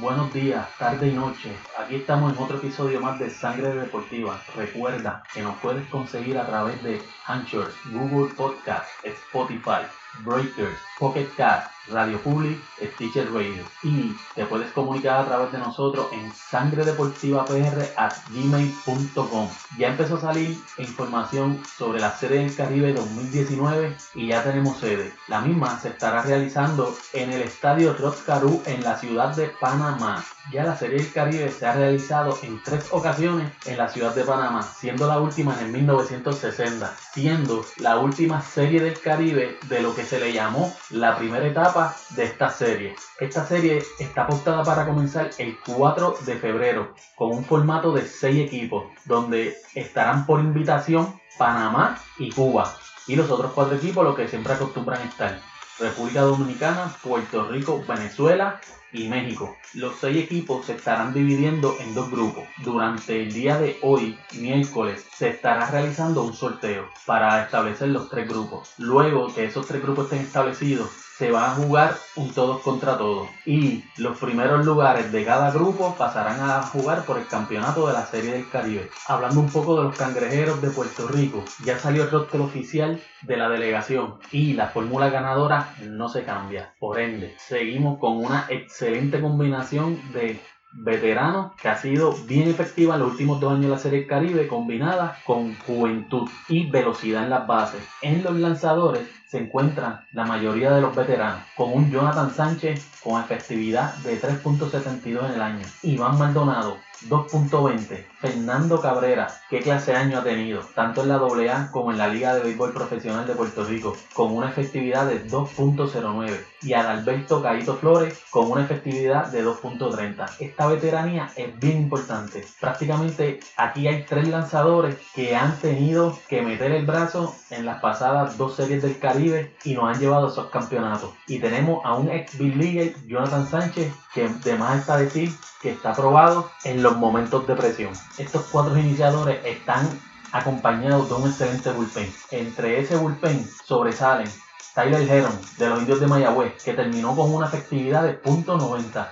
buenos días, tarde y noche. Aquí estamos en otro episodio más de Sangre Deportiva. Recuerda que nos puedes conseguir a través de Anchor, Google Podcast, Spotify, Breakers, Pocket Cast, Radio Public, Stitcher Radio. Y te puedes comunicar a través de nosotros en sangredeportivapr.gmail.com. Ya empezó a salir información sobre la Serie del Caribe 2019 y ya tenemos sede. La misma se estará realizando en el Estadio Roscarú en la ciudad de Panamá. Ya la Serie del Caribe se ha realizado en tres ocasiones en la ciudad de Panamá, siendo la última en el 1960, siendo la última Serie del Caribe de lo que se le llamó la primera etapa de esta serie. Esta serie está apostada para comenzar el 4 de febrero con un formato de 6 equipos, donde estarán por invitación Panamá y Cuba. Y los otros cuatro equipos, los que siempre acostumbran estar. República Dominicana, Puerto Rico, Venezuela y México. Los seis equipos se estarán dividiendo en dos grupos. Durante el día de hoy, miércoles, se estará realizando un sorteo para establecer los tres grupos. Luego que esos tres grupos estén establecidos, se va a jugar un todos contra todos y los primeros lugares de cada grupo pasarán a jugar por el campeonato de la Serie del Caribe. Hablando un poco de los cangrejeros de Puerto Rico, ya salió el roster oficial de la delegación y la fórmula ganadora no se cambia. Por ende, seguimos con una excelente combinación de veteranos que ha sido bien efectiva en los últimos dos años de la Serie del Caribe combinada con juventud y velocidad en las bases. En los lanzadores se encuentran la mayoría de los veteranos, con un Jonathan Sánchez con efectividad de 3.72 en el año, Iván Maldonado 2.20. Fernando Cabrera, ¿qué clase de año ha tenido? Tanto en la AA como en la Liga de Béisbol Profesional de Puerto Rico, con una efectividad de 2.09. Y Adalberto Caito Flores, con una efectividad de 2.30. Esta veteranía es bien importante. Prácticamente aquí hay tres lanzadores que han tenido que meter el brazo en las pasadas dos series del Caribe y nos han llevado a esos campeonatos. Y tenemos a un ex Big League, Jonathan Sánchez, que de más está decir que está aprobado en los momentos de presión. Estos cuatro iniciadores están acompañados de un excelente bullpen. Entre ese bullpen sobresalen Tyler Heron de los Indios de Mayagüez, que terminó con una efectividad de .90.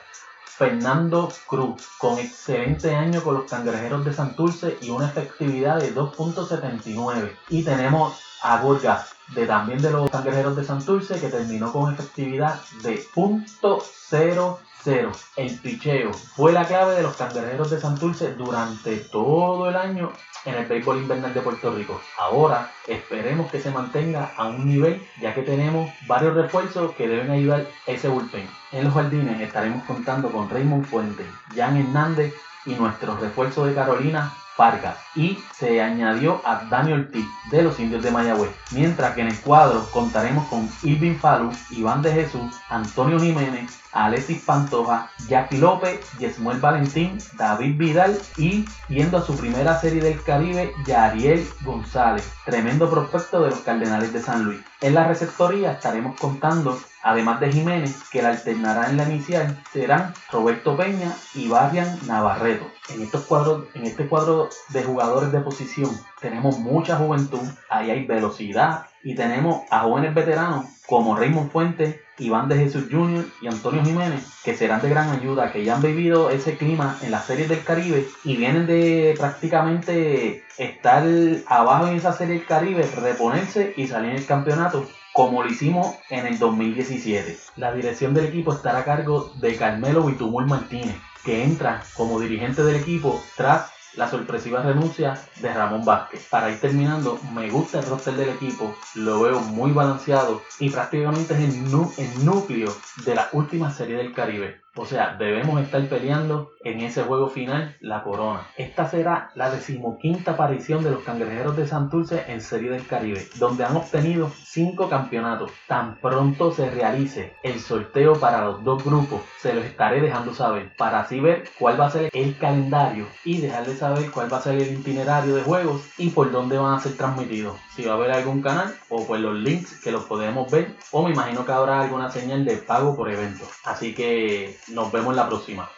Fernando Cruz, con excelente año con los Cangrejeros de Santurce y una efectividad de 2.79. Y tenemos a Gorgas, de también de los Cangrejeros de Santurce, que terminó con efectividad de .0 Cero. El picheo fue la clave de los cangrejeros de Santurce durante todo el año en el béisbol invernal de Puerto Rico. Ahora esperemos que se mantenga a un nivel ya que tenemos varios refuerzos que deben ayudar ese bullpen. En los jardines estaremos contando con Raymond Fuentes, Jan Hernández y nuestro refuerzo de Carolina, Vargas y se añadió a Daniel Ortiz de los Indios de Mayagüez, mientras que en el cuadro contaremos con Irving Falu, Iván de Jesús, Antonio Jiménez, Alexis Pantoja, Jackie López, Yesmuel Valentín, David Vidal y yendo a su primera serie del Caribe, Yariel González, tremendo prospecto de los Cardenales de San Luis. En la receptoría estaremos contando, además de Jiménez, que la alternará en la inicial, serán Roberto Peña y Barrian Navarreto. En, estos cuadros, en este cuadro de jugadores de posición tenemos mucha juventud, ahí hay velocidad y tenemos a jóvenes veteranos como Raymond Fuentes, Iván de Jesús Jr. y Antonio Jiménez, que serán de gran ayuda, que ya han vivido ese clima en las series del Caribe y vienen de prácticamente estar abajo en esa serie del Caribe, reponerse y salir en el campeonato como lo hicimos en el 2017. La dirección del equipo estará a cargo de Carmelo Vitumul Martínez, que entra como dirigente del equipo tras la sorpresiva renuncia de Ramón Vázquez. Para ir terminando, me gusta el roster del equipo, lo veo muy balanceado y prácticamente es el, núcleo de la última serie del Caribe. O sea, debemos estar peleando en ese juego final la corona. Esta será la decimoquinta aparición de los cangrejeros de Santurce en Serie del Caribe, donde han obtenido cinco campeonatos. Tan pronto se realice el sorteo para los dos grupos, se los estaré dejando saber para así ver cuál va a ser el calendario y dejarles saber cuál va a ser el itinerario de juegos y por dónde van a ser transmitidos. Si va a haber algún canal o pues los links que los podemos ver o me imagino que habrá alguna señal de pago por evento. Así que nos vemos la próxima.